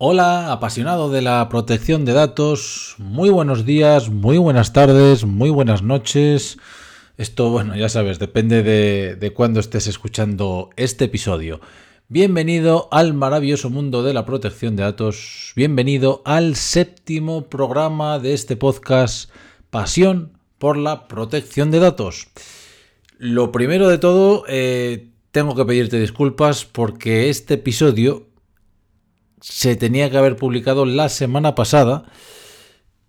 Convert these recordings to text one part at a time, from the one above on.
Hola, apasionado de la protección de datos, muy buenos días, muy buenas tardes, muy buenas noches. Esto, bueno, ya sabes, depende de, cuándo estés escuchando este episodio. Bienvenido al maravilloso mundo de la protección de datos. Bienvenido al séptimo programa de este podcast Pasión por la protección de datos. Lo primero de todo, eh, tengo que pedirte disculpas porque este episodio se tenía que haber publicado la semana pasada,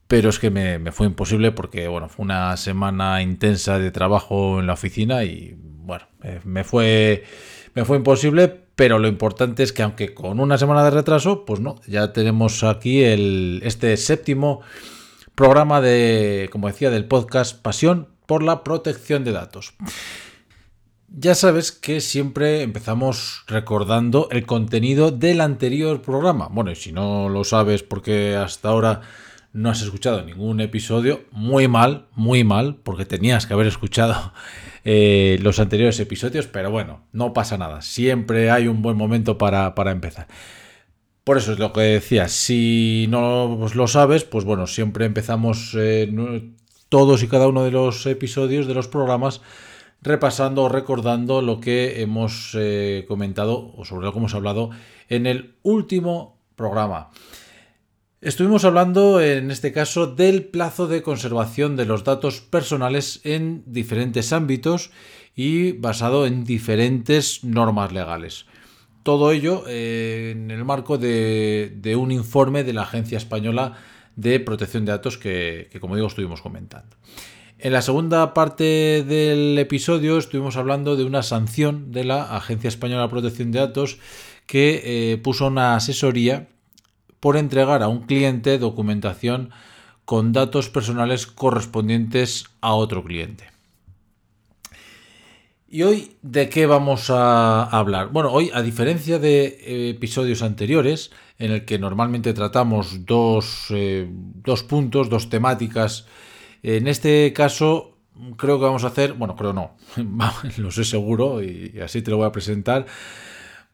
pero es que me, fue imposible porque, bueno, fue una semana intensa de trabajo en la oficina y, bueno, me fue, me fue imposible, pero lo importante es que aunque con una semana de retraso, pues no, ya tenemos aquí el, este séptimo programa de, como decía, del podcast Pasión por la protección de datos. Ya sabes que siempre empezamos recordando el contenido del anterior programa. Bueno, y si no lo sabes porque hasta ahora no has escuchado ningún episodio, muy mal, muy mal, porque tenías que haber escuchado eh, los anteriores episodios, pero bueno, no pasa nada. Siempre hay un buen momento para, empezar. Por eso es lo que decía, si no lo sabes, pues bueno, siempre empezamos eh, todos y cada uno de los episodios de los programas repasando o recordando lo que hemos eh, comentado o sobre lo que hemos hablado en el último programa. Estuvimos hablando en este caso del plazo de conservación de los datos personales en diferentes ámbitos y basado en diferentes normas legales. Todo ello eh, en el marco de, un informe de la Agencia Española de Protección de Datos que, que como digo, estuvimos comentando. En la segunda parte del episodio estuvimos hablando de una sanción de la Agencia Española de Protección de Datos que eh, puso una asesoría por entregar a un cliente documentación con datos personales correspondientes a otro cliente. ¿Y hoy de qué vamos a hablar? Bueno, hoy, a diferencia de episodios anteriores, en el que normalmente tratamos dos, eh, dos puntos, dos temáticas en este caso, creo que vamos a hacer, bueno, creo no, lo sé seguro y así te lo voy a presentar.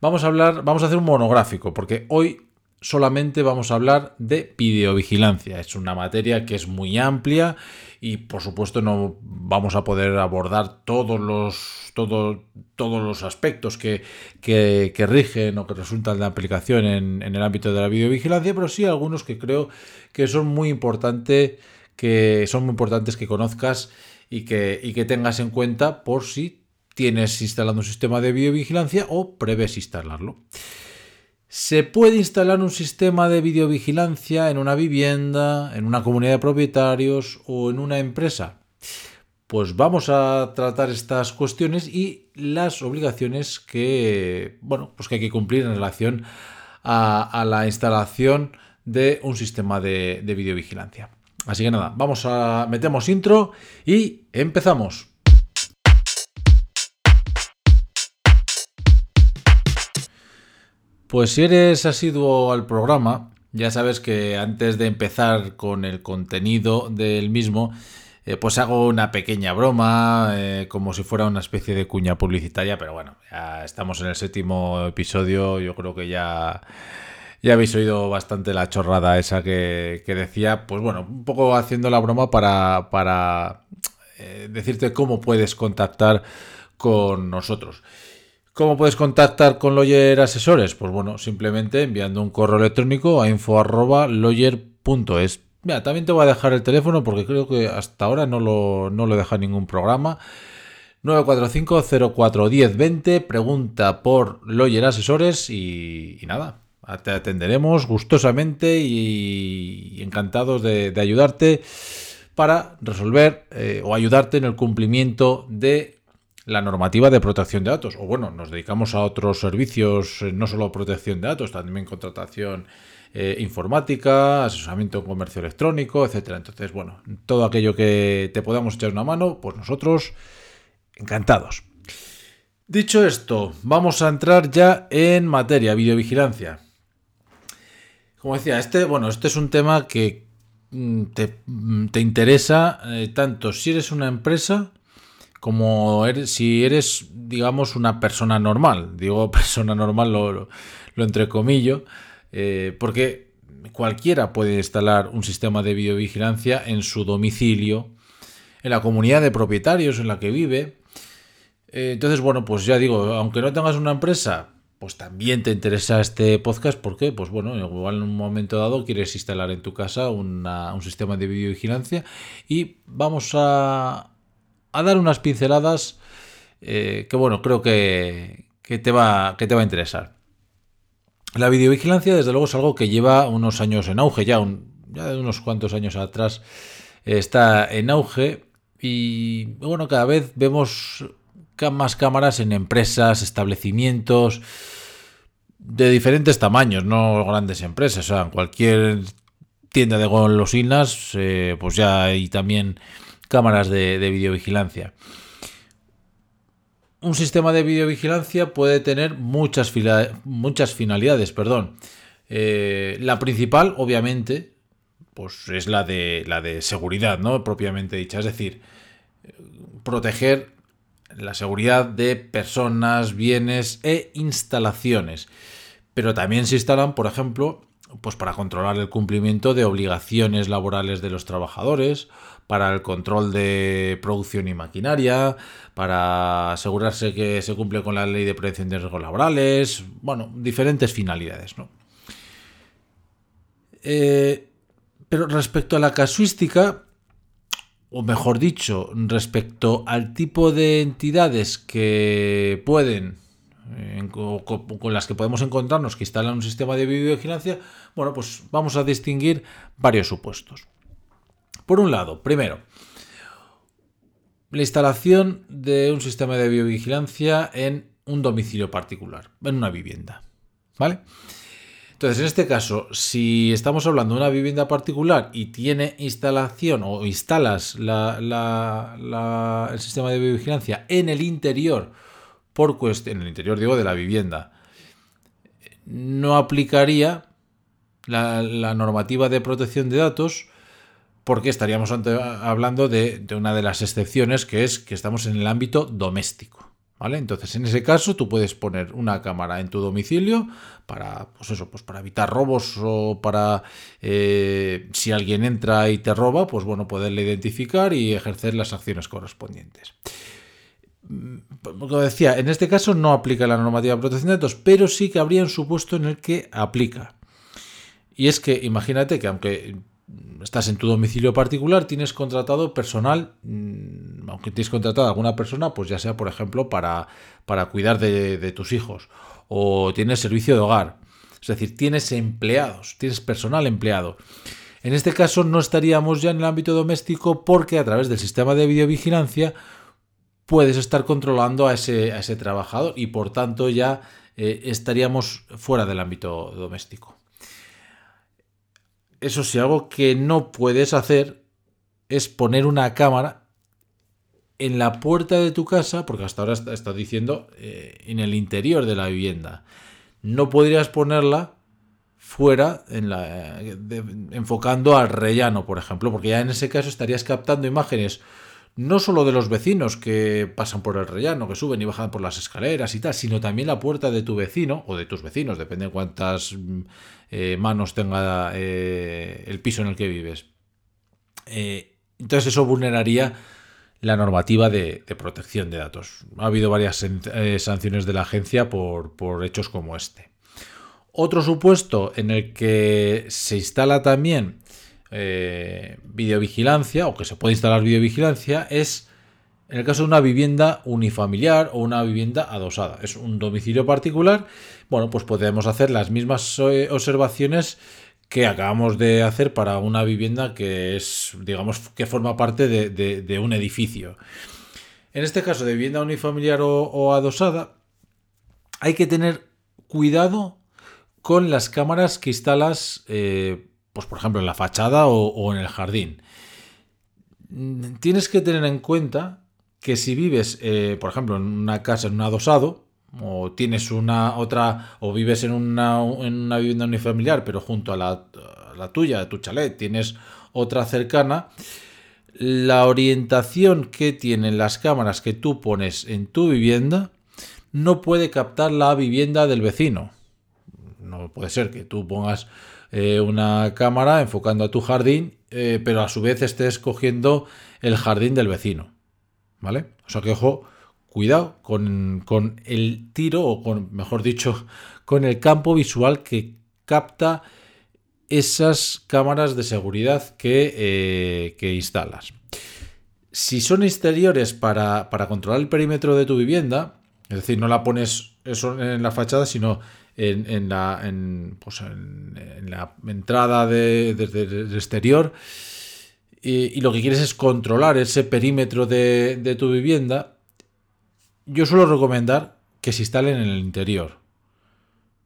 Vamos a hablar, vamos a hacer un monográfico, porque hoy solamente vamos a hablar de videovigilancia. Es una materia que es muy amplia y por supuesto no vamos a poder abordar todos los, todos los aspectos que, rigen o que resultan de aplicación en, en, el ámbito de la videovigilancia, pero sí algunos que creo que son muy importantes que son muy importantes que conozcas y que, que tengas en cuenta por si tienes instalado un sistema de videovigilancia o prevés instalarlo. ¿Se puede instalar un sistema de videovigilancia en una vivienda, en una comunidad de propietarios o en una empresa? Pues vamos a tratar estas cuestiones y las obligaciones que, bueno, pues que hay que cumplir en relación a, la instalación de un sistema de videovigilancia. Así que nada, vamos a metemos intro y empezamos. Pues si eres asiduo al programa, ya sabes que antes de empezar con el contenido del mismo, eh, pues hago una pequeña broma, eh, como si fuera una especie de cuña publicitaria, pero bueno, ya estamos en el séptimo episodio, yo creo que ya ya habéis oído bastante la chorrada esa que, decía, pues bueno, un poco haciendo la broma para, para eh, decirte cómo puedes contactar con nosotros. ¿Cómo puedes contactar con Lawyer Asesores? Pues bueno, simplemente enviando un correo electrónico a info.lawyer.es. Mira, también te voy a dejar el teléfono porque creo que hasta ahora no lo, no lo deja ningún programa. 945-041020, pregunta por Lawyer Asesores y nada, te atenderemos gustosamente y encantados de, ayudarte para resolver eh, o ayudarte en el cumplimiento de la normativa de protección de datos. O bueno, nos dedicamos a otros servicios, eh, no solo protección de datos, también contratación eh, informática, asesoramiento en comercio electrónico, etcétera. Entonces, bueno, todo aquello que te podamos echar una mano, pues nosotros encantados. Dicho esto, vamos a entrar ya en materia, videovigilancia. Como decía, este, bueno, este es un tema que mm, mm, te, interesa eh, tanto si eres una empresa como eres, si eres, digamos, una persona normal. Digo persona normal, lo, lo, entrecomillo. eh, porque cualquiera puede instalar un sistema de videovigilancia en su domicilio, en la comunidad de propietarios en la que vive. Eh, entonces, bueno, pues ya digo, aunque no tengas una empresa, pues también te interesa este podcast. ¿Por qué? Pues bueno, igual en un momento dado quieres instalar en tu casa un sistema de videovigilancia y vamos a, dar unas pinceladas eh, que, bueno, creo que, te va, que te va a interesar. La videovigilancia, desde luego, es algo que lleva unos años en auge, ya, ya de unos cuantos años atrás está en auge y, bueno, cada vez vemos más cámaras en empresas, establecimientos de diferentes tamaños, no grandes empresas. O sea, en cualquier tienda de golosinas, eh, pues ya hay también cámaras de, videovigilancia. Un sistema de videovigilancia puede tener muchas, muchas finalidades. Perdón. Eh, la principal, obviamente, pues es la de, la de seguridad, ¿no? Propiamente dicha. Es decir, proteger la seguridad de personas, bienes e instalaciones. Pero también se instalan, por ejemplo, pues para controlar el cumplimiento de obligaciones laborales de los trabajadores, para el control de producción y maquinaria, para asegurarse que se cumple con la ley de prevención de riesgos laborales, bueno, diferentes finalidades, ¿no? Eh, pero respecto a la casuística, o mejor dicho, respecto al tipo de entidades que pueden con las que podemos encontrarnos que instalan un sistema de videovigilancia, bueno, pues vamos a distinguir varios supuestos. Por un lado, primero, la instalación de un sistema de videovigilancia en un domicilio particular, en una vivienda. ¿Vale? Entonces, en este caso, si estamos hablando de una vivienda particular y tiene instalación o instalas el sistema de videovigilancia en el interior, por en el interior digo de la vivienda, no aplicaría la, normativa de protección de datos porque estaríamos hablando de una de las excepciones que es que estamos en el ámbito doméstico. ¿Vale? Entonces, en ese caso, tú puedes poner una cámara en tu domicilio para, pues eso, pues para evitar robos o para, eh, si alguien entra y te roba, pues bueno, poderle identificar y ejercer las acciones correspondientes. Mm, como decía, en este caso no aplica la normativa de protección de datos, pero sí que habría un supuesto en el que aplica. Y es que imagínate que aunque estás en tu domicilio particular, tienes contratado personal, mm, aunque tienes contratado a alguna persona, pues ya sea, por ejemplo, para, para cuidar de, tus hijos, o tienes servicio de hogar, es decir, tienes empleados, tienes personal empleado. En este caso no estaríamos ya en el ámbito doméstico porque a través del sistema de videovigilancia puedes estar controlando a ese, a ese trabajador y por tanto ya eh, estaríamos fuera del ámbito doméstico. Eso sí, algo que no puedes hacer es poner una cámara en la puerta de tu casa, porque hasta ahora estás diciendo eh, en el interior de la vivienda. No podrías ponerla fuera, en la, eh, enfocando al rellano, por ejemplo, porque ya en ese caso estarías captando imágenes no solo de los vecinos que pasan por el rellano, que suben y bajan por las escaleras y tal, sino también la puerta de tu vecino o de tus vecinos, depende de cuántas mm, eh, manos tenga eh, el piso en el que vives. Eh, entonces eso vulneraría la normativa de, protección de datos. Ha habido varias sanciones de la agencia por, por hechos como este. Otro supuesto en el que se instala también eh, videovigilancia o que se puede instalar videovigilancia es en el caso de una vivienda unifamiliar o una vivienda adosada. Es un domicilio particular. Bueno, pues podemos hacer las mismas eh, observaciones que acabamos de hacer para una vivienda que es, digamos, que forma parte de, un edificio. En este caso de vivienda unifamiliar o, adosada, hay que tener cuidado con las cámaras que instalas eh, pues por ejemplo en la fachada o, en el jardín. Tienes que tener en cuenta que si vives, eh, por ejemplo, en una casa, en un adosado, o tienes una otra, o vives en una, en una vivienda unifamiliar, pero junto a la, a la tuya, a tu chalet, tienes otra cercana, la orientación que tienen las cámaras que tú pones en tu vivienda no puede captar la vivienda del vecino no puede ser que tú pongas eh, una cámara enfocando a tu jardín, eh, pero a su vez estés cogiendo el jardín del vecino. ¿Vale? O sea que ojo, cuidado con, con el tiro, o con, mejor dicho, con el campo visual que capta esas cámaras de seguridad que, eh, instalas. Si son exteriores para, controlar el perímetro de tu vivienda, es decir, no la pones eso en la fachada, sino en, la, pues en, la, entrada desde el exterior, y, lo que quieres es controlar ese perímetro de, de tu vivienda, yo suelo recomendar que se instalen en el interior,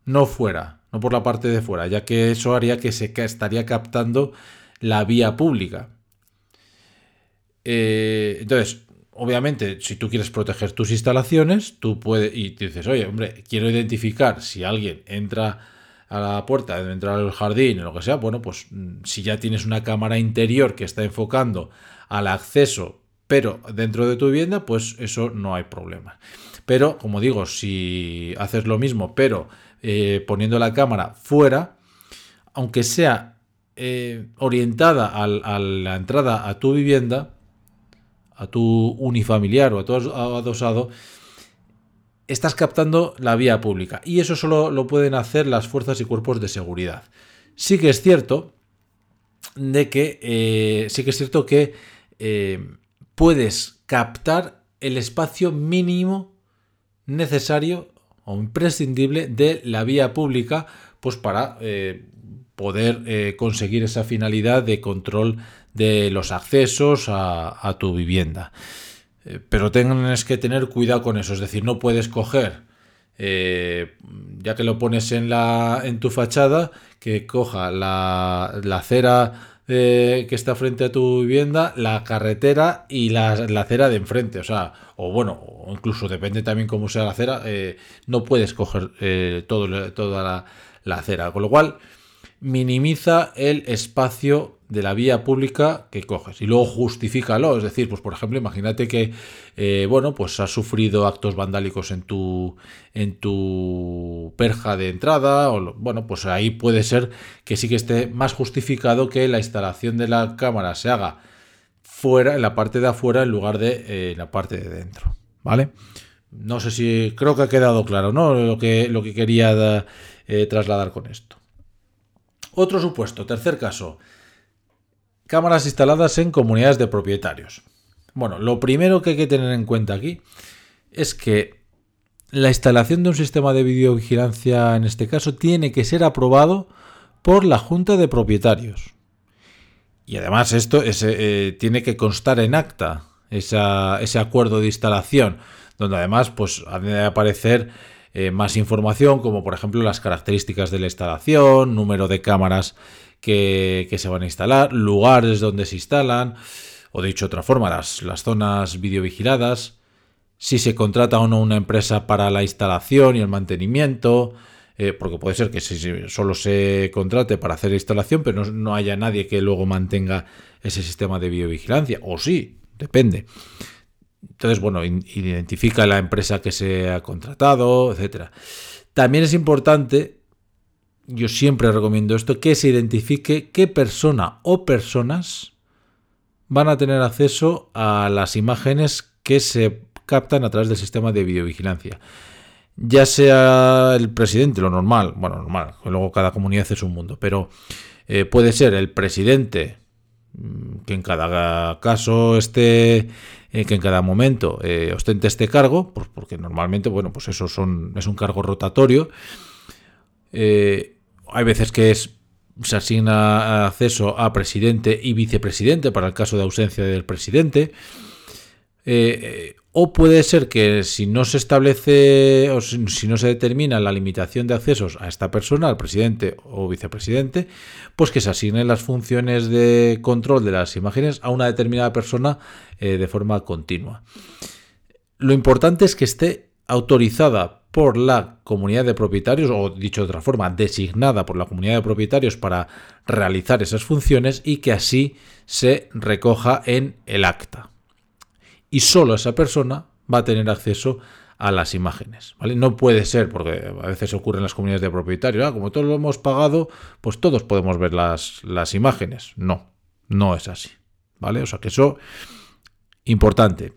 no fuera no por la parte de fuera, ya que eso haría que se estaría captando la vía pública. Eh, entonces, obviamente, si tú quieres proteger tus instalaciones, tú puedes, y dices, oye, hombre, quiero identificar si alguien entra a la puerta, debe entrar al jardín o lo que sea, bueno, pues mm, si ya tienes una cámara interior que está enfocando al acceso, pero dentro de tu vivienda, pues eso no hay problema. Pero, como digo, si haces lo mismo, pero eh, poniendo la cámara fuera, aunque sea eh, orientada a la entrada a tu vivienda, a tu unifamiliar o a tu adosado, estás captando la vía pública. Y eso solo lo pueden hacer las fuerzas y cuerpos de seguridad. Sí que es cierto de que eh, sí que es cierto que puedes captar el espacio mínimo necesario o imprescindible de la vía pública pues para eh, poder eh, conseguir esa finalidad de control de los accesos a, tu vivienda. Eh, pero tienes que tener cuidado con eso, es decir, no puedes coger, ya que lo pones en, la, en tu fachada, que coja la, la acera que está frente a tu vivienda, la carretera y la, acera de enfrente. O sea, o bueno, incluso depende también cómo sea la acera, eh, no puedes coger eh, todo, toda la, la acera. Con lo cual, minimiza el espacio de la vía pública que coges y luego justifícalo. Es decir, pues por ejemplo, imagínate que eh, bueno, pues has sufrido actos vandálicos en tu en tu perja de entrada, o bueno, pues ahí puede ser que sí que esté más justificado que la instalación de la cámara se haga fuera, en la parte de afuera, en lugar de eh, la parte de dentro. ¿Vale? No sé si creo que ha quedado claro, ¿no? Lo que, lo que quería eh, trasladar con esto. Otro supuesto, tercer caso. Cámaras instaladas en comunidades de propietarios. Bueno, lo primero que hay que tener en cuenta aquí es que la instalación de un sistema de videovigilancia, en este caso, tiene que ser aprobado por la Junta de Propietarios. Y además esto eh, tiene que constar en acta ese acuerdo de instalación, donde además pues, ha de aparecer eh, más información, como por ejemplo las características de la instalación, número de cámaras que, se van a instalar, lugares donde se instalan, o dicho de otra forma, las, las zonas videovigiladas, si se contrata o no una empresa para la instalación y el mantenimiento, eh, porque puede ser que solo se contrate para hacer la instalación, pero no, no, haya nadie que luego mantenga ese sistema de videovigilancia, o sí, depende. Entonces, bueno, identifica la empresa que se ha contratado, etcétera. También es importante, yo siempre recomiendo esto, que se identifique qué persona o personas van a tener acceso a las imágenes que se captan a través del sistema de videovigilancia. Ya sea el presidente, lo normal, bueno, normal, luego cada comunidad es un mundo, pero eh, puede ser el presidente, mm, que en cada caso esté eh, que en cada momento eh, ostente este cargo, pues porque normalmente, bueno, pues eso son, es un cargo rotatorio. Eh, hay veces que es, se asigna acceso a presidente y vicepresidente para el caso de ausencia del presidente. O puede ser que si no se establece o si no se determina la limitación de accesos a esta persona, al presidente o vicepresidente, pues que se asignen las funciones de control de las imágenes a una determinada persona eh, de forma continua. Lo importante es que esté autorizada por la comunidad de propietarios, o dicho de otra forma, designada por la comunidad de propietarios para realizar esas funciones y que así se recoja en el acta y solo esa persona va a tener acceso a las imágenes. ¿vale? No puede ser, porque a veces ocurre en las comunidades de propietarios, ah, como todos lo hemos pagado, pues todos podemos ver las, las imágenes. No, no es así. ¿Vale? O sea que eso, importante.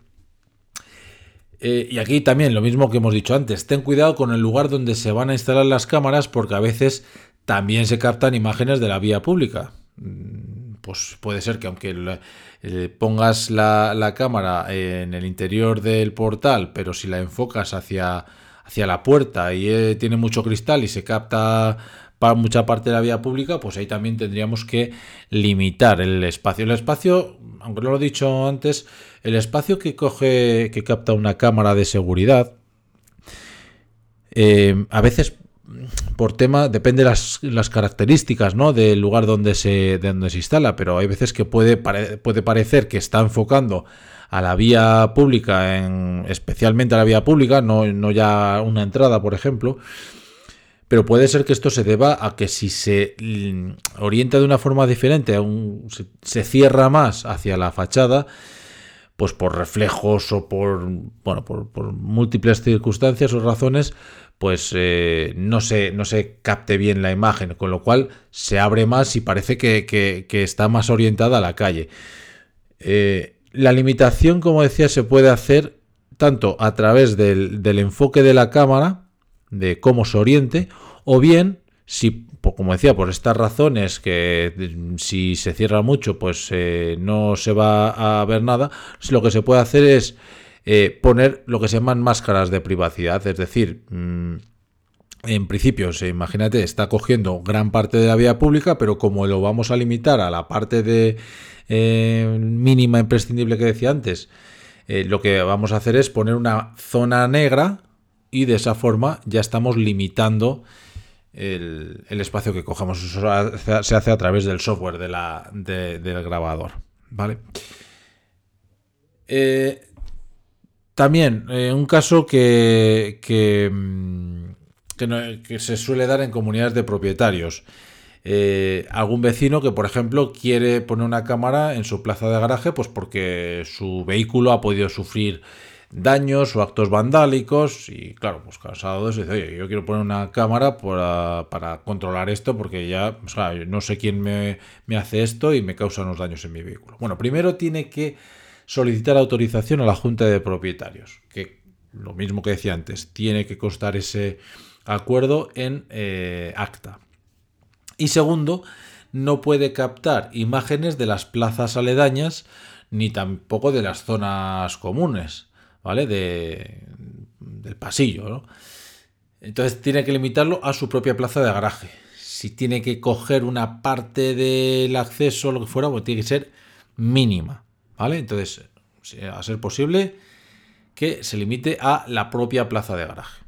Eh, y aquí también lo mismo que hemos dicho antes, ten cuidado con el lugar donde se van a instalar las cámaras porque a veces también se captan imágenes de la vía pública. Pues puede ser que aunque eh, pongas la, cámara en el interior del portal, pero si la enfocas hacia, hacia la puerta y eh, tiene mucho cristal y se capta para mucha parte de la vía pública, pues ahí también tendríamos que limitar el espacio. El espacio, aunque lo he dicho antes, el espacio que coge, que capta una cámara de seguridad, eh, a veces por tema, depende las, las características ¿no? del lugar donde se, donde se instala, pero hay veces que puede, puede parecer que está enfocando a la vía pública, en, especialmente a la vía pública, no, no ya una entrada, por ejemplo, pero puede ser que esto se deba a que si se mm, orienta de una forma diferente, se, cierra más hacia la fachada, pues por reflejos o por, bueno, por, múltiples circunstancias o razones, pues eh, no, se, no se capte bien la imagen, con lo cual se abre más y parece que, está más orientada a la calle. Eh, la limitación, como decía, se puede hacer tanto a través del enfoque de la cámara, de cómo se oriente, o bien, si, como decía, por estas razones que mm, si se cierra mucho, pues eh, no se va a ver nada, lo que se puede hacer es eh, poner lo que se llaman máscaras de privacidad, es decir, mm, en principio, imagínate, está cogiendo gran parte de la vía pública, pero como lo vamos a limitar a la parte de eh, mínima imprescindible que decía antes, lo que vamos a hacer es poner una zona negra y de esa forma ya estamos limitando el, espacio que cogemos. Eso se hace a través del software de la, del grabador. ¿Vale? Eh, también, eh, un caso que, que, mm, que, se suele dar en comunidades de propietarios. Eh, algún vecino que, por ejemplo, quiere poner una cámara en su plaza de garaje, pues porque su vehículo ha podido sufrir daños o actos vandálicos y claro, pues cansado de eso, dice, oye, yo quiero poner una cámara para, controlar esto porque ya, no sé quién me, hace esto y me causa unos daños en mi vehículo. Bueno, primero tiene que solicitar autorización a la Junta de Propietarios, que lo mismo que decía antes, tiene que constar ese acuerdo en eh, acta. Y segundo, no puede captar imágenes de las plazas aledañas ni tampoco de las zonas comunes. ¿Vale? De, del pasillo, ¿no? Entonces tiene que limitarlo a su propia plaza de garaje. Si tiene que coger una parte del acceso o lo que fuera, pues tiene que ser mínima, ¿vale? Entonces, a ser posible que se limite a la propia plaza de garaje,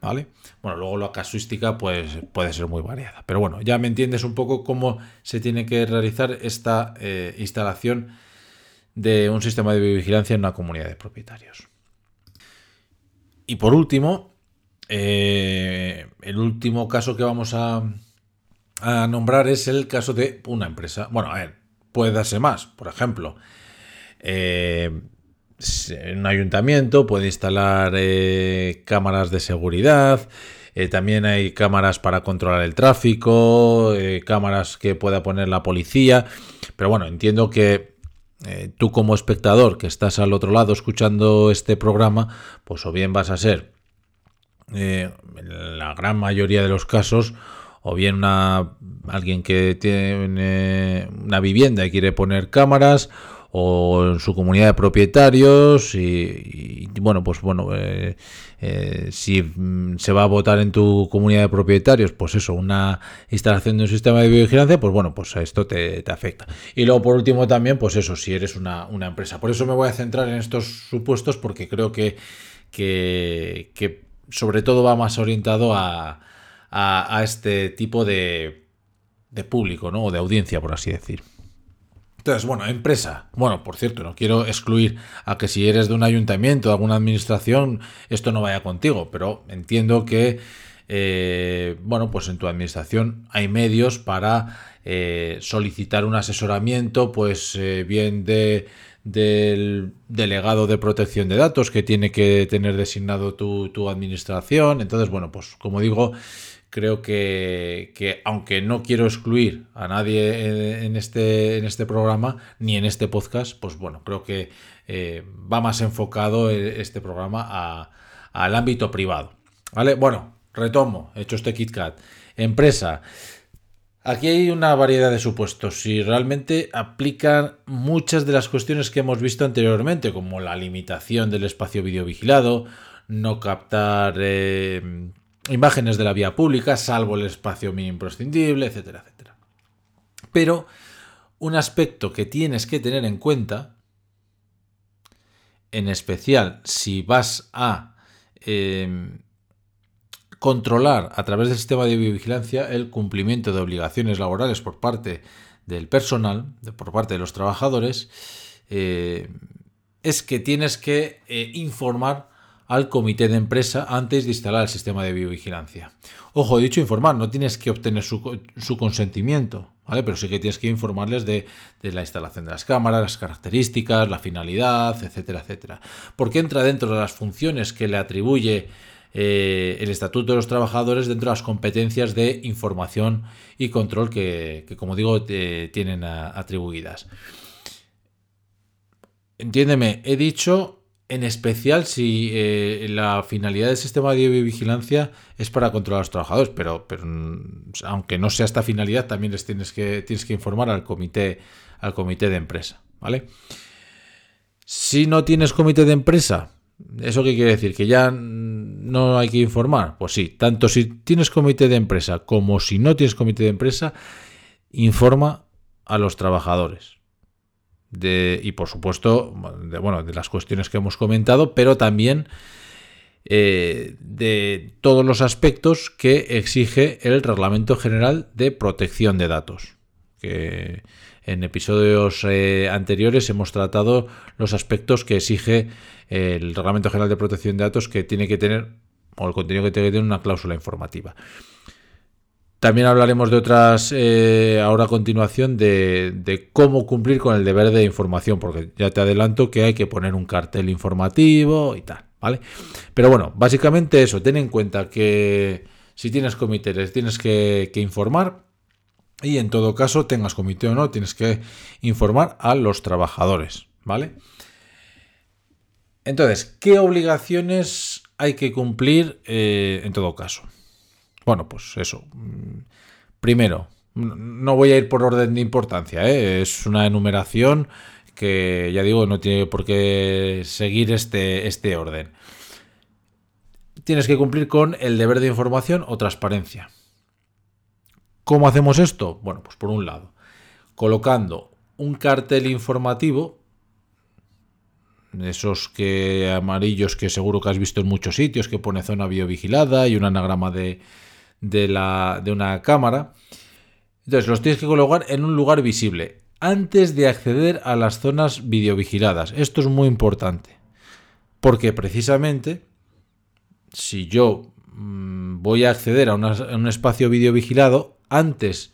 ¿vale? Bueno, luego la casuística pues puede ser muy variada, pero bueno, ya me entiendes un poco cómo se tiene que realizar esta eh, instalación de un sistema de vigilancia en una comunidad de propietarios. Y por último, eh, el último caso que vamos a, nombrar es el caso de una empresa. Bueno, a ver, puede darse más. Por ejemplo, eh, un ayuntamiento puede instalar eh, cámaras de seguridad. también hay cámaras para controlar el tráfico, cámaras que pueda poner la policía. Pero bueno, entiendo que eh, tú como espectador que estás al otro lado escuchando este programa, pues o bien vas a ser, eh, en la gran mayoría de los casos, o bien una, alguien que tiene una vivienda y quiere poner cámaras, o en su comunidad de propietarios y, bueno pues bueno eh, eh, si mm, se va a votar en tu comunidad de propietarios pues eso una instalación de un sistema de vigilancia pues bueno pues esto te, afecta. Y luego por último también pues eso si eres una, empresa. Por eso me voy a centrar en estos supuestos porque creo que que, sobre todo va más orientado a, a, este tipo de, de público ¿no? o de audiencia por así decir entonces, bueno, empresa. Bueno, por cierto, no quiero excluir a que si eres de un ayuntamiento, de alguna administración, esto no vaya contigo, pero entiendo que, eh, bueno, pues en tu administración hay medios para eh, solicitar un asesoramiento, pues eh, bien de, del delegado de protección de datos que tiene que tener designado tu, administración. Entonces, bueno, pues como digo, creo que, aunque no quiero excluir a nadie en, este, en este programa ni en este podcast, pues bueno, creo que eh, va más enfocado e, este programa al ámbito privado. ¿Vale? Bueno, retomo, he hecho este KitKat. Empresa. Aquí hay una variedad de supuestos y realmente aplican muchas de las cuestiones que hemos visto anteriormente, como la limitación del espacio videovigilado, no captar eh, imágenes de la vía pública, salvo el espacio mínimo imprescindible, etcétera, etcétera. Pero un aspecto que tienes que tener en cuenta, en especial si vas a eh, controlar a través del sistema de biovigilancia el cumplimiento de obligaciones laborales por parte del personal, por parte de los trabajadores, eh, es que tienes que eh, informar al comité de empresa antes de instalar el sistema de biovigilancia. Ojo, he dicho informar, no tienes que obtener su, consentimiento, ¿vale? Pero sí que tienes que informarles de, la instalación de las cámaras, las características, la finalidad, etcétera, etcétera. Porque entra dentro de las funciones que le atribuye eh, el Estatuto de los Trabajadores dentro de las competencias de información y control que, como digo, tienen atribuidas. Entiéndeme, he dicho en especial si eh, la finalidad del sistema de vigilancia es para controlar a los trabajadores, pero, mm, aunque no sea esta finalidad, también les tienes que, tienes que informar al comité, al comité de empresa. ¿vale? Si no tienes comité de empresa, ¿Eso qué quiere decir? ¿Que ya no hay que informar? Pues sí, tanto si tienes comité de empresa como si no tienes comité de empresa, informa a los trabajadores. Y por supuesto, de, bueno, de las cuestiones que hemos comentado, pero también eh, de todos los aspectos que exige el Reglamento General de Protección de Datos. Que en episodios eh, anteriores hemos tratado los aspectos que exige el Reglamento General de Protección de Datos que tiene que tener, o el contenido que tiene que tener una cláusula informativa. También hablaremos de otras, eh, ahora a continuación, de, cómo cumplir con el deber de información, porque ya te adelanto que hay que poner un cartel informativo y tal, ¿vale? Pero bueno, básicamente eso, ten en cuenta que si tienes comités tienes que, que informar y en todo caso, tengas comité o no, tienes que informar a los trabajadores, ¿vale? Entonces, ¿qué obligaciones hay que cumplir eh, en todo caso? Bueno, pues eso. Primero, no voy a ir por orden de importancia, ¿eh? es una enumeración que ya digo, no tiene por qué seguir este, este orden. Tienes que cumplir con el deber de información o transparencia. ¿Cómo hacemos esto? Bueno, pues por un lado, colocando un cartel informativo esos que amarillos que seguro que has visto en muchos sitios, que pone zona biovigilada y un anagrama de, de, una cámara. Entonces los tienes que colocar en un lugar visible antes de acceder a las zonas videovigiladas. Esto es muy importante. Porque precisamente si yo mm, voy a acceder a, un espacio videovigilado antes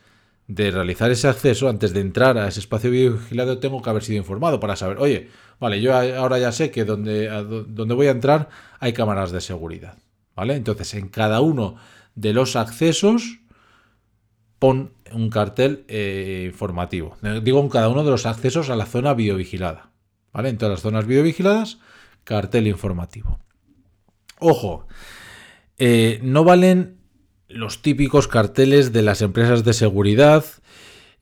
de realizar ese acceso, antes de entrar a ese espacio videovigilado, tengo que haber sido informado para saber, oye, Vale, yo ahora ya sé que donde, donde voy a entrar hay cámaras de seguridad. ¿Vale? Entonces, en cada uno de los accesos pon un cartel eh, informativo. Eh, digo en cada uno de los accesos a la zona biovigilada. ¿Vale? En todas las zonas biovigiladas, cartel informativo. Ojo, eh, no valen los típicos carteles de las empresas de seguridad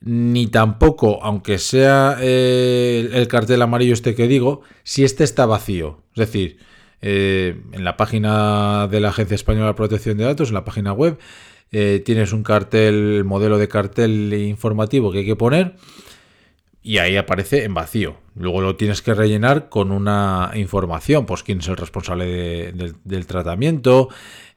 ni tampoco, aunque sea el cartel amarillo este que digo, si este está vacío. Es decir, eh, en la página de la Agencia Española de Protección de Datos, en la página web, eh, tienes un cartel, modelo de cartel informativo que hay que poner y ahí aparece en vacío. Luego lo tienes que rellenar con una información, pues quién es el responsable del tratamiento,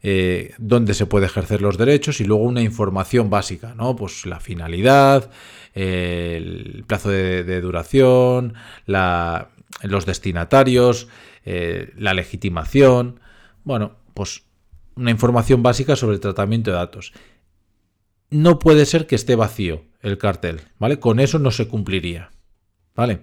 eh, dónde se puede ejercer los derechos y luego una información básica, ¿no? Pues la finalidad, el plazo de, duración, los destinatarios, eh, la legitimación, bueno, pues una información básica sobre el tratamiento de datos. No puede ser que esté vacío el cartel, ¿vale? Con eso no se cumpliría, ¿vale?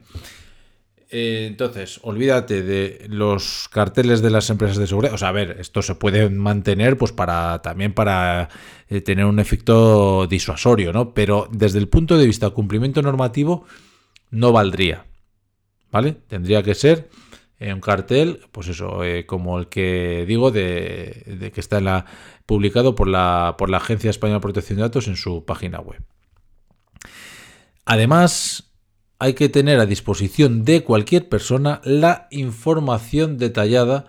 Eh, entonces, olvídate de los carteles de las empresas de seguridad. O sea, a ver, esto se puede mantener pues para también para eh, tener un efecto disuasorio, ¿no? Pero desde el punto de vista cumplimiento normativo, no valdría. ¿Vale? Tendría que ser un cartel, pues eso, como el que digo, de, que está publicado por la, por la Agencia Española de Protección de Datos en su página web. Además, hay que tener a disposición de cualquier persona la información detallada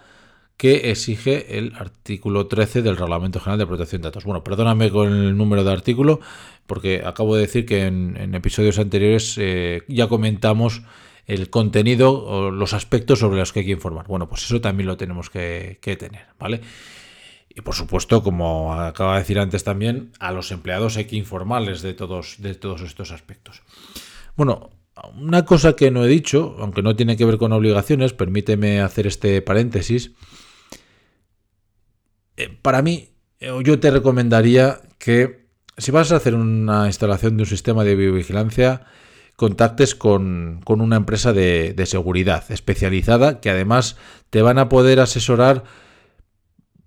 que exige el artículo 13 del Reglamento General de Protección de Datos. Bueno, perdóname con el número de artículo, porque acabo de decir que en, episodios anteriores eh, ya comentamos el contenido o los aspectos sobre los que hay que informar. Bueno, pues eso también lo tenemos que, tener, ¿vale? Y por supuesto, como acaba de decir antes también, a los empleados hay que informarles de todos, de todos estos aspectos. Bueno, una cosa que no he dicho, aunque no tiene que ver con obligaciones, permíteme hacer este paréntesis. Eh, para mí, eh, yo te recomendaría que si vas a hacer una instalación de un sistema de biovigilancia, contactes con, una empresa de, seguridad especializada que además te van a poder asesorar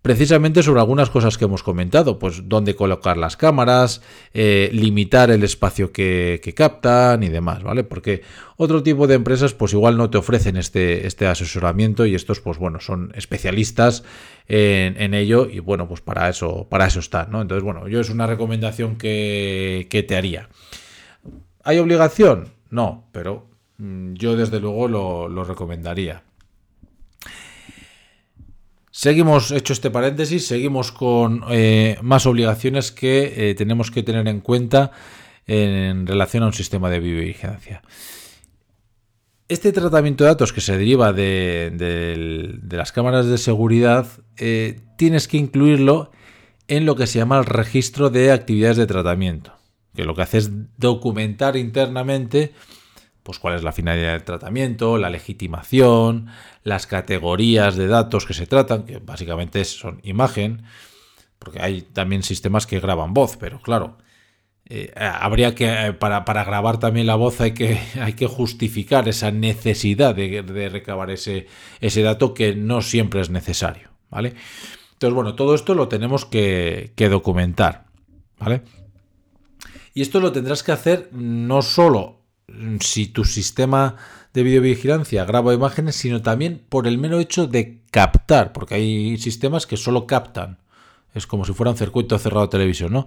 precisamente sobre algunas cosas que hemos comentado, pues dónde colocar las cámaras, eh, limitar el espacio que, captan y demás, ¿vale? Porque otro tipo de empresas pues igual no te ofrecen este, este asesoramiento y estos pues bueno, son especialistas en, ello y bueno, pues para eso, para eso están, ¿no? Entonces bueno, yo es una recomendación que, te haría. ¿Hay obligación? No, pero mm, yo desde luego lo, recomendaría. Seguimos, hecho este paréntesis, seguimos con eh, más obligaciones que eh, tenemos que tener en cuenta en relación a un sistema de biovigilancia. Este tratamiento de datos que se deriva de, las cámaras de seguridad, eh, tienes que incluirlo en lo que se llama el registro de actividades de tratamiento, que lo que hace es documentar internamente pues cuál es la finalidad del tratamiento, la legitimación, las categorías de datos que se tratan, que básicamente son imagen, porque hay también sistemas que graban voz, pero claro, eh, habría que, eh, para, grabar también la voz hay que, hay que justificar esa necesidad de, recabar ese, ese, dato que no siempre es necesario, ¿vale? Entonces, bueno, todo esto lo tenemos que, que documentar, ¿vale? Y esto lo tendrás que hacer no solo si tu sistema de videovigilancia graba imágenes, sino también por el mero hecho de captar, porque hay sistemas que solo captan. Es como si fuera un circuito cerrado de televisión, ¿no?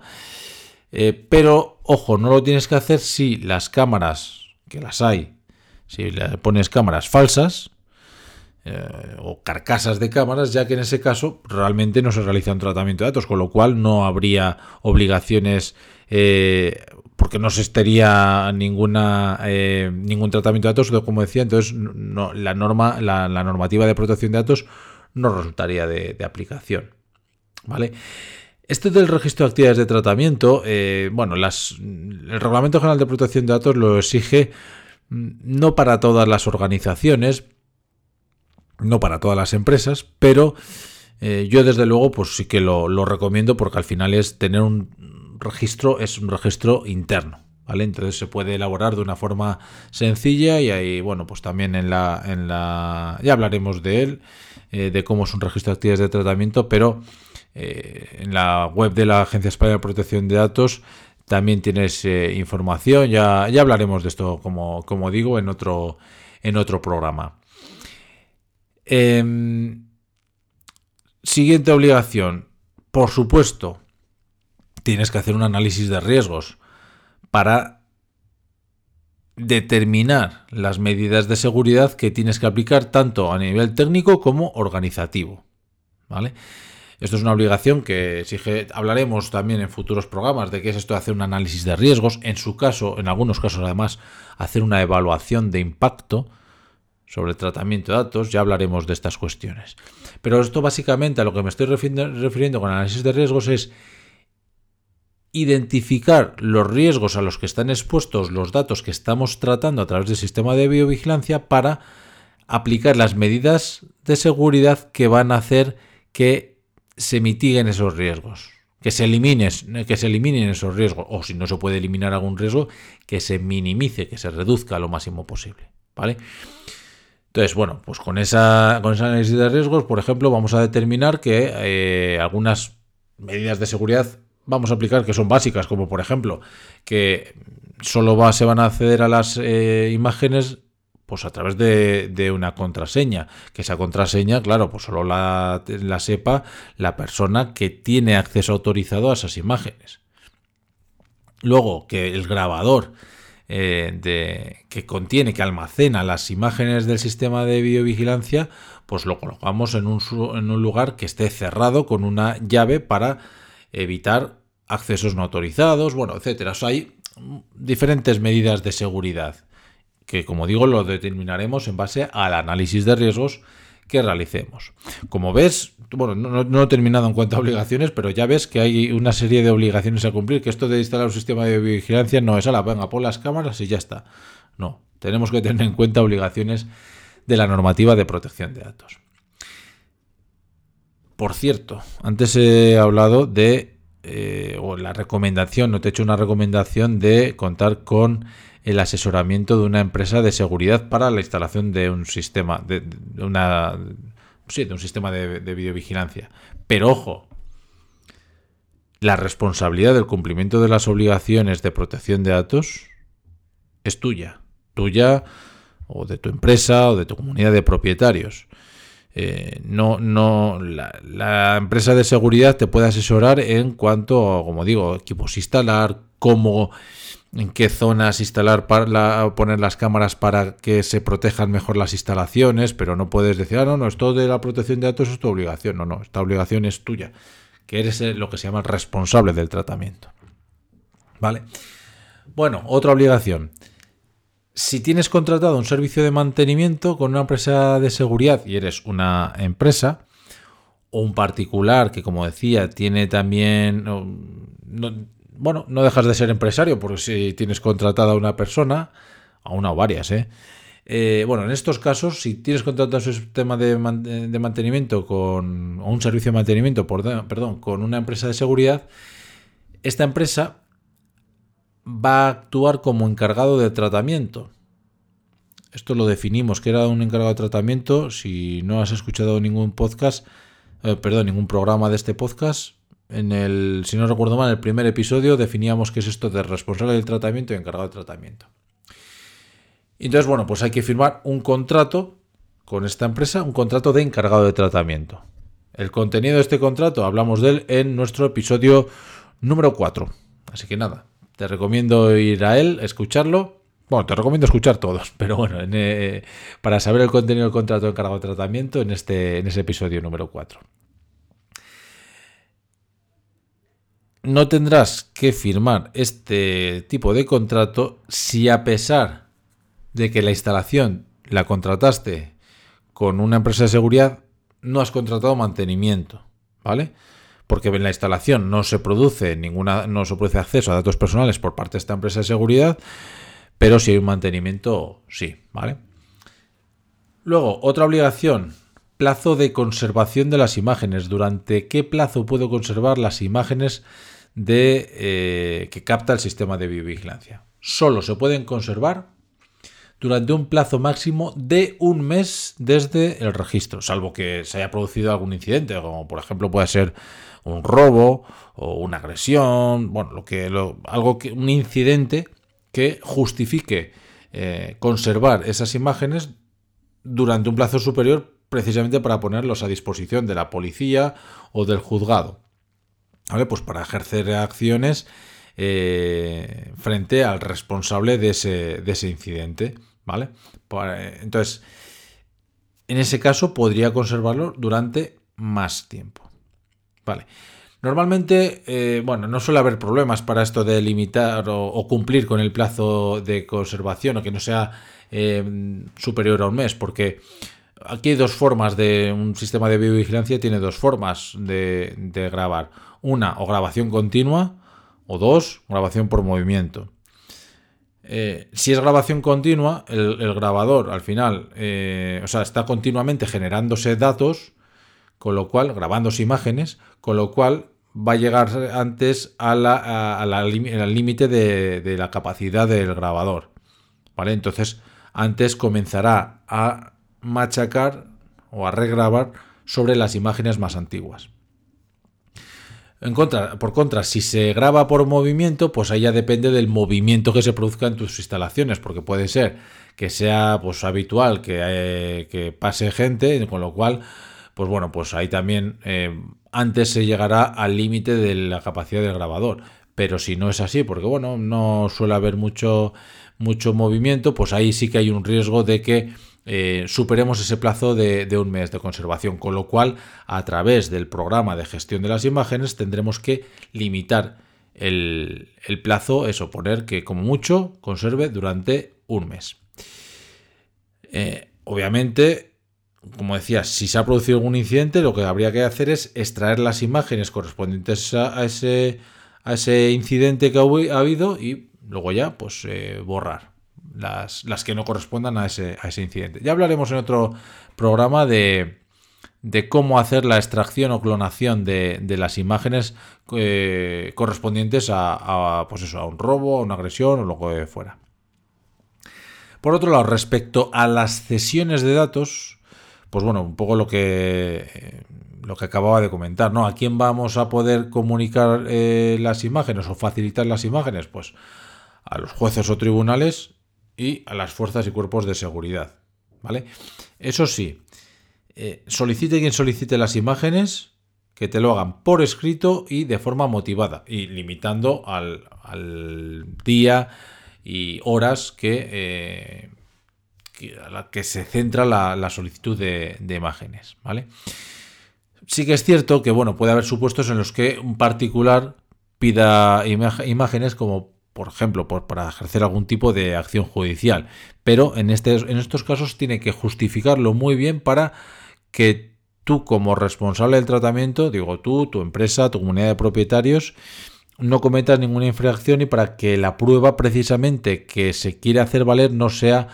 Eh, pero, ojo, no lo tienes que hacer si las cámaras, que las hay, si pones cámaras falsas eh, o carcasas de cámaras, ya que en ese caso realmente no se realiza un tratamiento de datos, con lo cual no habría obligaciones eh, porque no se estaría ninguna, eh, ningún tratamiento de datos, como decía, entonces la, norma, la, normativa de protección de datos no resultaría de, aplicación. ¿Vale? Este del registro de actividades de tratamiento, eh, bueno, el Reglamento General de Protección de Datos lo exige mm, no para todas las organizaciones, no para todas las empresas, pero yo desde luego pues sí que lo recomiendo porque al final es tener un, registro es un registro interno. ¿Vale? Entonces se puede elaborar de una forma sencilla y ahí, bueno, pues también en la, en la ya hablaremos de él, eh, de cómo es un registro de actividades de tratamiento, pero eh, en la web de la Agencia Española de Protección de Datos también tienes eh, información, ya, ya hablaremos de esto, como, como digo, en otro, en otro programa. Em, siguiente obligación, por supuesto, tienes que hacer un análisis de riesgos para determinar las medidas de seguridad que tienes que aplicar tanto a nivel técnico como organizativo. ¿Vale? Esto es una obligación que exige, hablaremos también en futuros programas de qué es esto de hacer un análisis de riesgos, en su caso, en algunos casos además, hacer una evaluación de impacto sobre tratamiento de datos, ya hablaremos de estas cuestiones. Pero esto básicamente a lo que me estoy refiriendo con análisis de riesgos es identificar los riesgos a los que están expuestos los datos que estamos tratando a través del sistema de biovigilancia para aplicar las medidas de seguridad que van a hacer que se mitiguen esos riesgos, que se eliminen, que se eliminen esos riesgos, o si no se puede eliminar algún riesgo, que se minimice, que se reduzca lo máximo posible. ¿Vale? Entonces, bueno, pues con, esa, con ese análisis de riesgos, por ejemplo, vamos a determinar que eh, algunas medidas de seguridad vamos a aplicar que son básicas, como por ejemplo que solo va, se van a acceder a las eh, imágenes pues a través de, una contraseña, que esa contraseña, claro, pues solo la, la sepa la persona que tiene acceso autorizado a esas imágenes. Luego, que el grabador eh, de, que contiene, que almacena las imágenes del sistema de videovigilancia, pues lo colocamos en un lugar que esté cerrado con una llave para evitar accesos no autorizados, bueno, etcétera. hay diferentes medidas de seguridad que, como digo, lo determinaremos en base al análisis de riesgos que realicemos. Como ves, bueno, no, he terminado en cuanto a obligaciones, pero ya ves que hay una serie de obligaciones a cumplir, que esto de instalar un sistema de vigilancia no es a la venga, pon las cámaras y ya está. No, tenemos que tener en cuenta obligaciones de la normativa de protección de datos. Por cierto, antes he hablado de, eh, o la recomendación, no te he hecho una recomendación de contar con el asesoramiento de una empresa de seguridad para la instalación de un sistema, de, una, sí, de un sistema de, de videovigilancia. Pero ojo, la responsabilidad del cumplimiento de las obligaciones de protección de datos es tuya, tuya o de tu empresa o de tu comunidad de propietarios. Eh, no, no, la, empresa de seguridad te puede asesorar en cuanto, como digo, equipos instalar, cómo en qué zonas instalar para poner las cámaras para que se protejan mejor las instalaciones, pero no puedes decir, ah, no, no, esto de la protección de datos es tu obligación. No, no, esta obligación es tuya, que eres lo que se llama responsable del tratamiento. ¿Vale? Bueno, otra obligación. Si tienes contratado un servicio de mantenimiento con una empresa de seguridad y eres una empresa, o un particular que, como decía, tiene también bueno, no dejas de ser empresario porque si tienes contratada a una persona, a una o varias, ¿eh? ¿eh? bueno, en estos casos, si tienes contratado un sistema de, mantenimiento con, o un servicio de mantenimiento, perdón, con una empresa de seguridad, esta empresa va a actuar como encargado de tratamiento. Esto lo definimos, que era un encargado de tratamiento. Si no has escuchado ningún podcast, eh, perdón, ningún programa de este podcast, en el, si no recuerdo mal, en el primer episodio definíamos qué es esto de responsable del tratamiento y encargado de tratamiento. Entonces, bueno, pues hay que firmar un contrato con esta empresa, un contrato de encargado de tratamiento. El contenido de este contrato hablamos de él en nuestro episodio número 4. Así que nada, te recomiendo ir a él, escucharlo. Bueno, te recomiendo escuchar todos, pero bueno, eh, para saber el contenido del contrato de encargado de tratamiento en, este, en ese episodio número 4. no tendrás que firmar este tipo de contrato si a pesar de que la instalación la contrataste con una empresa de seguridad, no has contratado mantenimiento, ¿vale? Porque en la instalación no se produce ninguna, no se produce acceso a datos personales por parte de esta empresa de seguridad, pero si hay un mantenimiento, sí, ¿vale? Luego, otra obligación, plazo de conservación de las imágenes. ¿Durante qué plazo puedo conservar las imágenes de, eh, que capta el sistema de biovigilancia. Solo se pueden conservar durante un plazo máximo de un mes desde el registro, salvo que se haya producido algún incidente, como por ejemplo puede ser un robo o una agresión, bueno, lo que, algo que, un incidente que justifique eh, conservar esas imágenes durante un plazo superior precisamente para ponerlos a disposición de la policía o del juzgado. ¿vale? Pues para ejercer acciones eh, frente al responsable de ese, incidente, ¿vale? Entonces, en ese caso podría conservarlo durante más tiempo, ¿vale? Normalmente, eh, bueno, no suele haber problemas para esto de limitar o, cumplir con el plazo de conservación o que no sea eh, superior a un mes, porque aquí hay dos formas de un sistema de biovigilancia, tiene dos formas de, grabar una, o grabación continua, o dos, grabación por movimiento. Eh, si es grabación continua, el, grabador al final, o sea, está continuamente generándose datos, con lo cual, grabándose imágenes, con lo cual va a llegar antes al límite de, la capacidad del grabador. ¿Vale? Entonces, antes comenzará a machacar o a regrabar sobre las imágenes más antiguas. Por contra, si se graba por movimiento, pues ahí ya depende del movimiento que se produzca en tus instalaciones, porque puede ser que sea pues habitual que, eh, que pase gente, con lo cual, pues bueno, pues ahí también eh, antes se llegará al límite de la capacidad del grabador. Pero si no es así, porque bueno, no suele haber mucho, mucho movimiento, pues ahí sí que hay un riesgo de que eh, superemos ese plazo de, un mes de conservación, con lo cual a través del programa de gestión de las imágenes tendremos que limitar el, plazo, eso, poner que como mucho conserve durante un mes. Eh, obviamente, como decía, si se ha producido algún incidente, lo que habría que hacer es extraer las imágenes correspondientes a, ese, a ese incidente que ha habido y luego ya pues eh, borrar las, las que no correspondan a ese, a ese incidente. Ya hablaremos en otro programa de, de cómo hacer la extracción o clonación de, de las imágenes eh, correspondientes a, pues eso, a un robo, a una agresión o lo que fuera. Por otro lado, respecto a las cesiones de datos, pues bueno, un poco lo que, lo que acababa de comentar, ¿no? ¿A quién vamos a poder comunicar eh, las imágenes o facilitar las imágenes? Pues a los jueces o tribunales y a las fuerzas y cuerpos de seguridad. ¿Vale? Eso sí, eh, solicite quien solicite las imágenes, que te lo hagan por escrito y de forma motivada, y limitando al, día y horas que, a la que se centra la, solicitud de, imágenes. ¿vale? Sí que es cierto que bueno, puede haber supuestos en los que un particular pida imágenes como por ejemplo, para ejercer algún tipo de acción judicial. Pero en, este, en estos casos tiene que justificarlo muy bien para que tú como responsable del tratamiento, digo tú, tu empresa, tu comunidad de propietarios, no cometas ninguna infracción y para que la prueba precisamente que se quiere hacer valer no sea,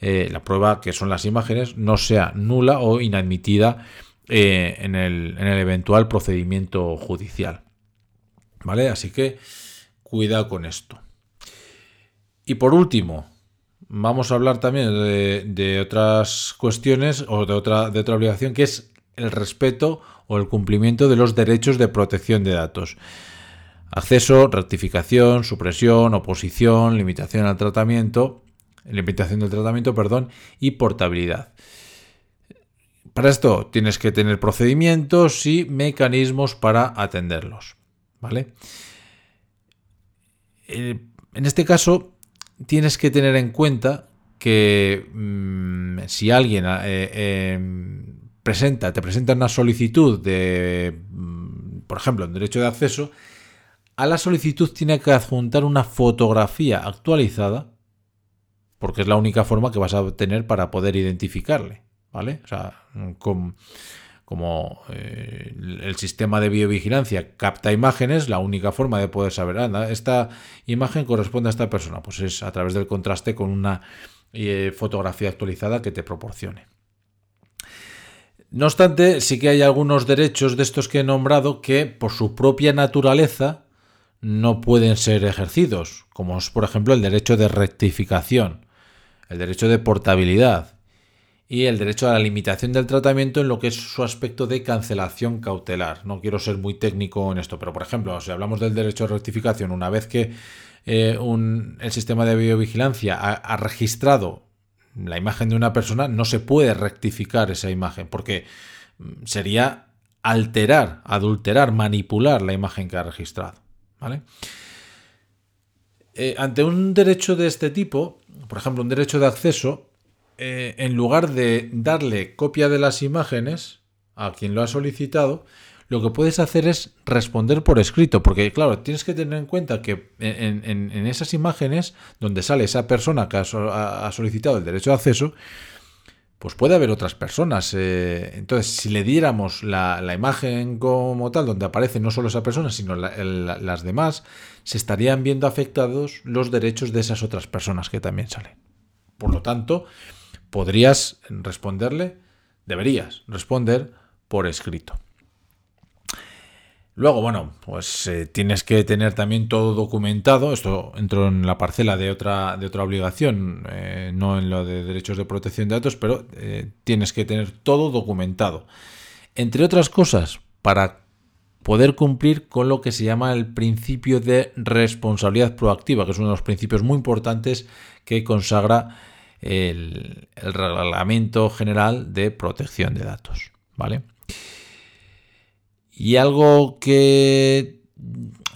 eh, la prueba que son las imágenes, no sea nula o inadmitida eh, en, el, en el eventual procedimiento judicial. ¿Vale? Así que Cuidado con esto. Y por último, vamos a hablar también de, otras cuestiones o de otra, de otra obligación que es el respeto o el cumplimiento de los derechos de protección de datos. Acceso, rectificación, supresión, oposición, limitación al tratamiento, limitación del tratamiento, perdón, y portabilidad. Para esto tienes que tener procedimientos y mecanismos para atenderlos, ¿vale? Eh, en este caso, tienes que tener en cuenta que mm, si alguien eh, em, presenta, te presenta una solicitud de, mm, por ejemplo, un derecho de acceso, a la solicitud tiene que adjuntar una fotografía actualizada, porque es la única forma que vas a tener para poder identificarle, ¿vale? O sea, como eh, el sistema de biovigilancia capta imágenes, la única forma de poder saber, anda, esta imagen corresponde a esta persona, pues es a través del contraste con una eh, fotografía actualizada que te proporcione. No obstante, sí que hay algunos derechos de estos que he nombrado que por su propia naturaleza no pueden ser ejercidos, como es por ejemplo el derecho de rectificación, el derecho de portabilidad, y el derecho a la limitación del tratamiento en lo que es su aspecto de cancelación cautelar. No quiero ser muy técnico en esto, pero por ejemplo, si hablamos del derecho a rectificación, una vez que eh, el sistema de biovigilancia ha, registrado la imagen de una persona, no se puede rectificar esa imagen, porque mm, sería alterar, adulterar, manipular la imagen que ha registrado. ¿vale? Eh, ante un derecho de este tipo, por ejemplo, un derecho de acceso, eh, en lugar de darle copia de las imágenes a quien lo ha solicitado, lo que puedes hacer es responder por escrito, porque claro, tienes que tener en cuenta que en, esas imágenes donde sale esa persona que ha, solicitado el derecho de acceso, pues puede haber otras personas. Eh, entonces, si le diéramos la, imagen como tal, donde aparece no solo esa persona, sino las demás, se estarían viendo afectados los derechos de esas otras personas que también salen. Por lo tanto, podrías responderle, deberías responder por escrito. Luego, bueno, pues eh, tienes que tener también todo documentado. Esto entro en la parcela de otra, de otra obligación, eh, no en lo de derechos de protección de datos, pero eh, tienes que tener todo documentado. Entre otras cosas, para poder cumplir con lo que se llama el principio de responsabilidad proactiva, que es uno de los principios muy importantes que consagra el, reglamento general de protección de datos. ¿Vale? Y algo que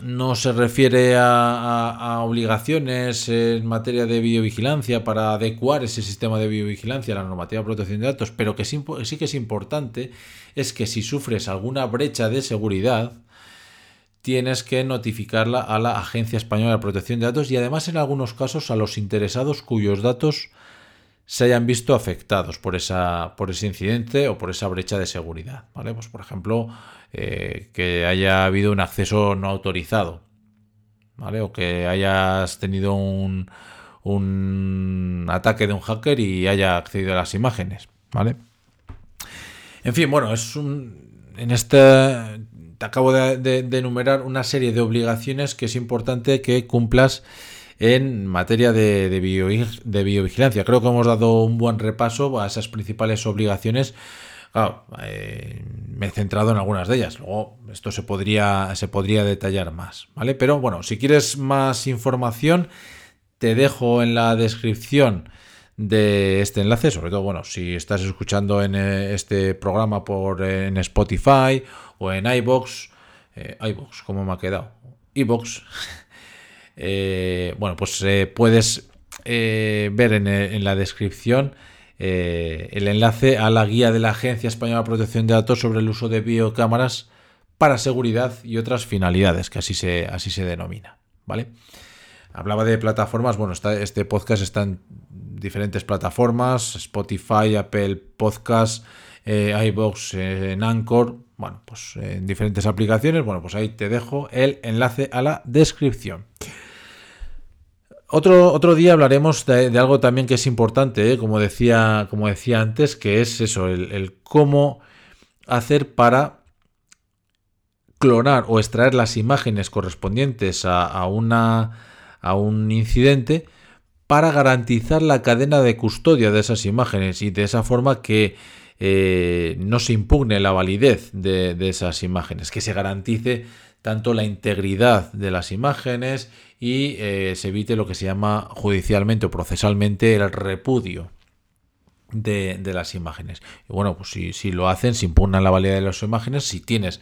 no se refiere a, obligaciones en materia de videovigilancia para adecuar ese sistema de videovigilancia a la normativa de protección de datos, pero que sí, sí, que es importante, es que si sufres alguna brecha de seguridad, tienes que notificarla a la Agencia Española de Protección de Datos y además en algunos casos a los interesados cuyos datos se hayan visto afectados por, esa, por ese incidente o por esa brecha de seguridad. ¿vale? Pues, por ejemplo, eh, que haya habido un acceso no autorizado, ¿vale? O que hayas tenido un, un ataque de un hacker y haya accedido a las imágenes, ¿vale? En fin, bueno, es un. En este. Te acabo de, enumerar una serie de obligaciones que es importante que cumplas en materia de, de, biovigilancia. Creo que hemos dado un buen repaso a esas principales obligaciones. Eh, me he centrado en algunas de ellas. Luego esto se podría, se podría detallar más, ¿vale? Pero bueno, si quieres más información, te dejo en la descripción de este enlace, sobre todo, bueno, si estás escuchando en eh, este programa por en Spotify o en iBox, eh, iBox, ¿cómo me ha quedado? iBox. Eh, bueno, pues eh, puedes eh, ver en, la descripción el enlace a la guía de la Agencia Española de Protección de Datos sobre el uso de biocámaras para seguridad y otras finalidades, que así se, así se denomina. ¿Vale? Hablaba de plataformas, bueno, este podcast está en diferentes plataformas, Spotify, Apple Podcast, iBox, en Anchor, bueno, pues en diferentes aplicaciones, bueno, pues ahí te dejo el enlace a la descripción. Otro, otro día hablaremos de, algo también que es importante, ¿eh? como, decía, como decía antes, que es eso, el, cómo hacer para clonar o extraer las imágenes correspondientes a, una, a un incidente para garantizar la cadena de custodia de esas imágenes y de esa forma que eh, no se impugne la validez de, de esas imágenes, que se garantice tanto la integridad de las imágenes y eh, se evite lo que se llama judicialmente o procesalmente el repudio de, las imágenes. Y bueno, pues si, lo hacen, si impugnan la validez de las imágenes, si tienes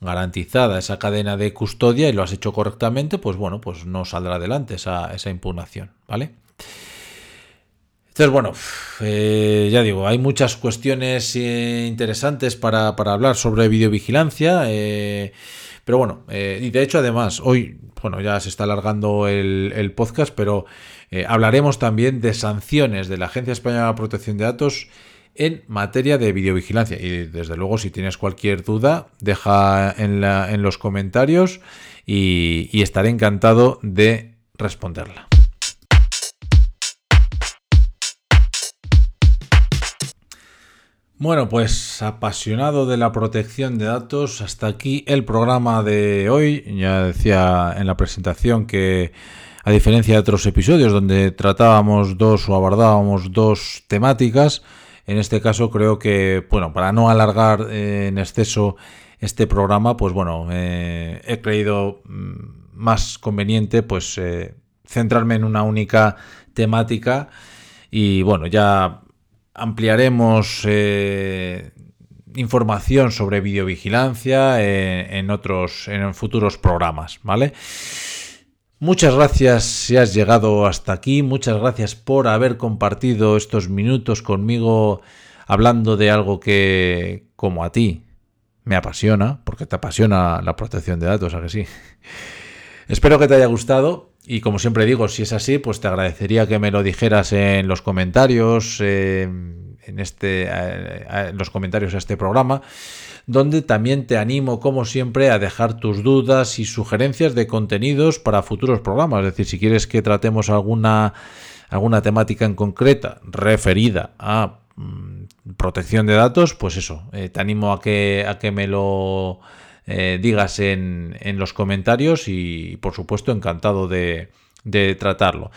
garantizada esa cadena de custodia y lo has hecho correctamente, pues bueno, pues no saldrá adelante esa, impugnación, ¿vale? Entonces, bueno, eh, ya digo, hay muchas cuestiones eh, interesantes para, hablar sobre videovigilancia. Pero bueno, eh, y de hecho además, hoy, bueno, ya se está alargando el, podcast, pero eh, hablaremos también de sanciones de la Agencia Española de Protección de Datos en materia de videovigilancia. Y desde luego, si tienes cualquier duda, deja en, los comentarios y estaré encantado de responderla. Bueno, pues apasionado de la protección de datos, hasta aquí el programa de hoy. Ya decía en la presentación que a diferencia de otros episodios donde tratábamos dos o abordábamos dos temáticas, en este caso creo que, bueno, para no alargar eh, en exceso este programa, pues bueno, eh, he creído mm, más conveniente pues eh, centrarme en una única temática y bueno, ya ampliaremos eh, información sobre videovigilancia en, otros, en futuros programas, ¿vale? Muchas gracias si has llegado hasta aquí, muchas gracias por haber compartido estos minutos conmigo hablando de algo que, como a ti, me apasiona, porque te apasiona la protección de datos, ¿a que sí? Espero que te haya gustado y como siempre digo, si es así, pues te agradecería que me lo dijeras en los comentarios, eh, en, este, los comentarios a este programa, donde también te animo, como siempre, a dejar tus dudas y sugerencias de contenidos para futuros programas. Es decir, si quieres que tratemos alguna, alguna temática en concreta referida a mm, protección de datos, pues eso, eh, te animo a que, a que me lo eh, digas en, los comentarios y por supuesto encantado de, tratarlo.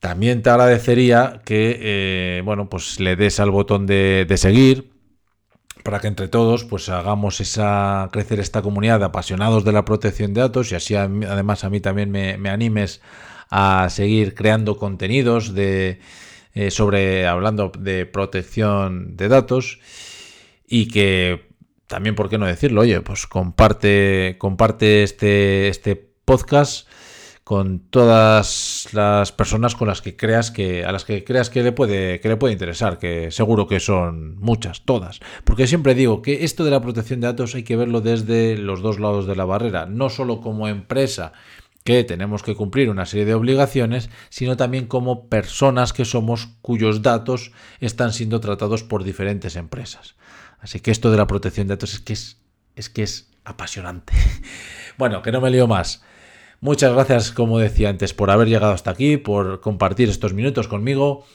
También te agradecería que eh, bueno, pues le des al botón de, seguir para que entre todos pues hagamos esa crecer esta comunidad de apasionados de la protección de datos y así además a mí también me, me animes a seguir creando contenidos de, eh, sobre hablando de protección de datos y que también, ¿por qué no decirlo? Oye, pues comparte, comparte este, este podcast con todas las personas con las que creas que a las que creas que le puede que le puede interesar, que seguro que son muchas, todas, porque siempre digo que esto de la protección de datos hay que verlo desde los dos lados de la barrera, no solo como empresa que tenemos que cumplir una serie de obligaciones, sino también como personas que somos cuyos datos están siendo tratados por diferentes empresas. Así que esto de la protección de datos es que es, es, que es apasionante. bueno, que no me lío más. Muchas gracias, como decía antes, por haber llegado hasta aquí, por compartir estos minutos conmigo.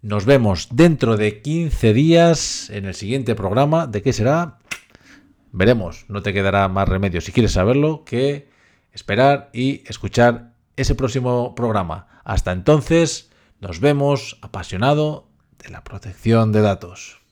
Nos vemos dentro de 15 días en el siguiente programa. ¿De qué será? Veremos, no te quedará más remedio si quieres saberlo que esperar y escuchar ese próximo programa. Hasta entonces, nos vemos apasionado de la protección de datos.